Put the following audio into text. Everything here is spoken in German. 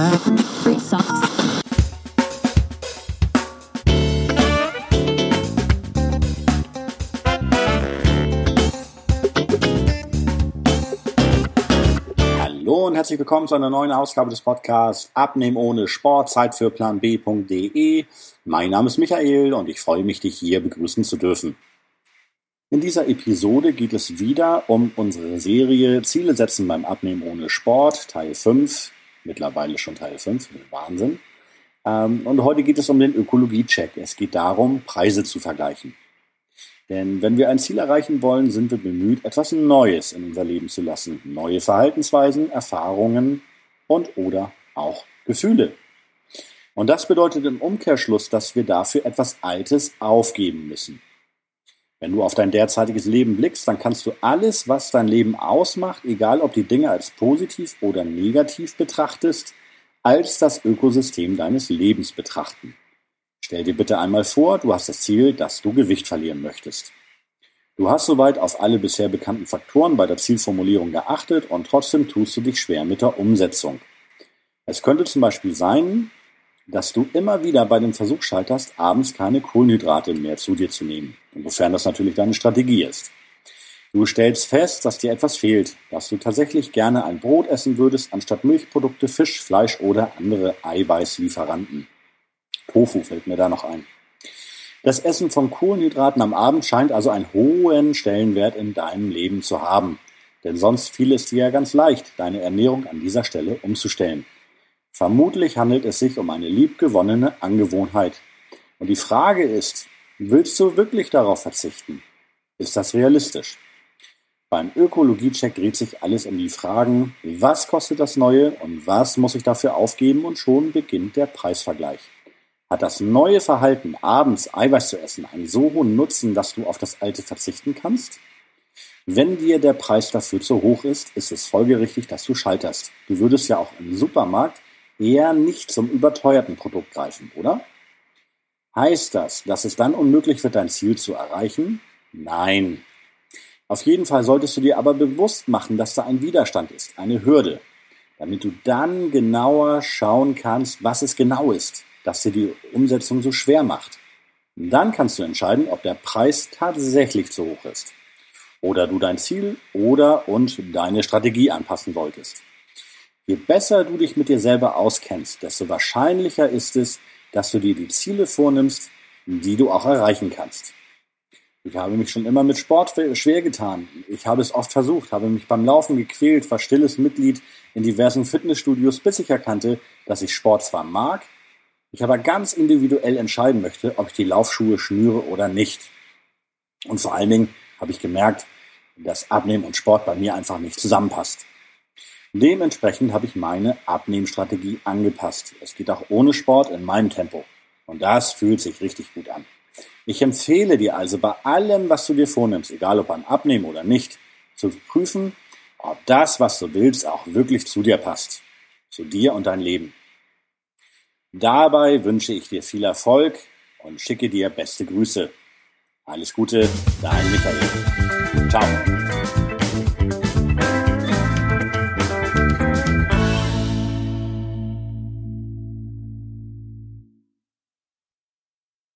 Hallo und herzlich willkommen zu einer neuen Ausgabe des Podcasts Abnehmen ohne Sport, Zeit für Plan B.de. Mein Name ist Michael und ich freue mich, dich hier begrüßen zu dürfen. In dieser Episode geht es wieder um unsere Serie Ziele setzen beim Abnehmen ohne Sport, Teil 5. Mittlerweile schon Teil 5, Wahnsinn. Ähm, und heute geht es um den Ökologie-Check. Es geht darum, Preise zu vergleichen. Denn wenn wir ein Ziel erreichen wollen, sind wir bemüht, etwas Neues in unser Leben zu lassen. Neue Verhaltensweisen, Erfahrungen und oder auch Gefühle. Und das bedeutet im Umkehrschluss, dass wir dafür etwas Altes aufgeben müssen. Wenn du auf dein derzeitiges Leben blickst, dann kannst du alles, was dein Leben ausmacht, egal ob die Dinge als positiv oder negativ betrachtest, als das Ökosystem deines Lebens betrachten. Stell dir bitte einmal vor, du hast das Ziel, dass du Gewicht verlieren möchtest. Du hast soweit auf alle bisher bekannten Faktoren bei der Zielformulierung geachtet und trotzdem tust du dich schwer mit der Umsetzung. Es könnte zum Beispiel sein, dass du immer wieder bei dem Versuch scheiterst, abends keine Kohlenhydrate mehr zu dir zu nehmen, insofern das natürlich deine Strategie ist. Du stellst fest, dass dir etwas fehlt, dass du tatsächlich gerne ein Brot essen würdest, anstatt Milchprodukte, Fisch, Fleisch oder andere Eiweißlieferanten. Tofu fällt mir da noch ein. Das Essen von Kohlenhydraten am Abend scheint also einen hohen Stellenwert in deinem Leben zu haben. Denn sonst fiel es dir ja ganz leicht, deine Ernährung an dieser Stelle umzustellen. Vermutlich handelt es sich um eine liebgewonnene Angewohnheit. Und die Frage ist, willst du wirklich darauf verzichten? Ist das realistisch? Beim Ökologiecheck dreht sich alles um die Fragen, was kostet das Neue und was muss ich dafür aufgeben und schon beginnt der Preisvergleich. Hat das neue Verhalten, abends Eiweiß zu essen, einen so hohen Nutzen, dass du auf das alte verzichten kannst? Wenn dir der Preis dafür zu hoch ist, ist es folgerichtig, dass du scheiterst. Du würdest ja auch im Supermarkt eher nicht zum überteuerten Produkt greifen, oder? Heißt das, dass es dann unmöglich wird, dein Ziel zu erreichen? Nein. Auf jeden Fall solltest du dir aber bewusst machen, dass da ein Widerstand ist, eine Hürde, damit du dann genauer schauen kannst, was es genau ist, das dir die Umsetzung so schwer macht. dann kannst du entscheiden, ob der Preis tatsächlich zu hoch ist oder du dein Ziel oder und deine Strategie anpassen solltest. Je besser du dich mit dir selber auskennst, desto wahrscheinlicher ist es, dass du dir die Ziele vornimmst, die du auch erreichen kannst. Ich habe mich schon immer mit Sport schwer getan. Ich habe es oft versucht, habe mich beim Laufen gequält, war stilles Mitglied in diversen Fitnessstudios, bis ich erkannte, dass ich Sport zwar mag, ich aber ganz individuell entscheiden möchte, ob ich die Laufschuhe schnüre oder nicht. Und vor allen Dingen habe ich gemerkt, dass Abnehmen und Sport bei mir einfach nicht zusammenpasst. Dementsprechend habe ich meine Abnehmstrategie angepasst. Es geht auch ohne Sport in meinem Tempo. Und das fühlt sich richtig gut an. Ich empfehle dir also bei allem, was du dir vornimmst, egal ob beim Abnehmen oder nicht, zu prüfen, ob das, was du willst, auch wirklich zu dir passt. Zu dir und dein Leben. Dabei wünsche ich dir viel Erfolg und schicke dir beste Grüße. Alles Gute, dein Michael. Ciao.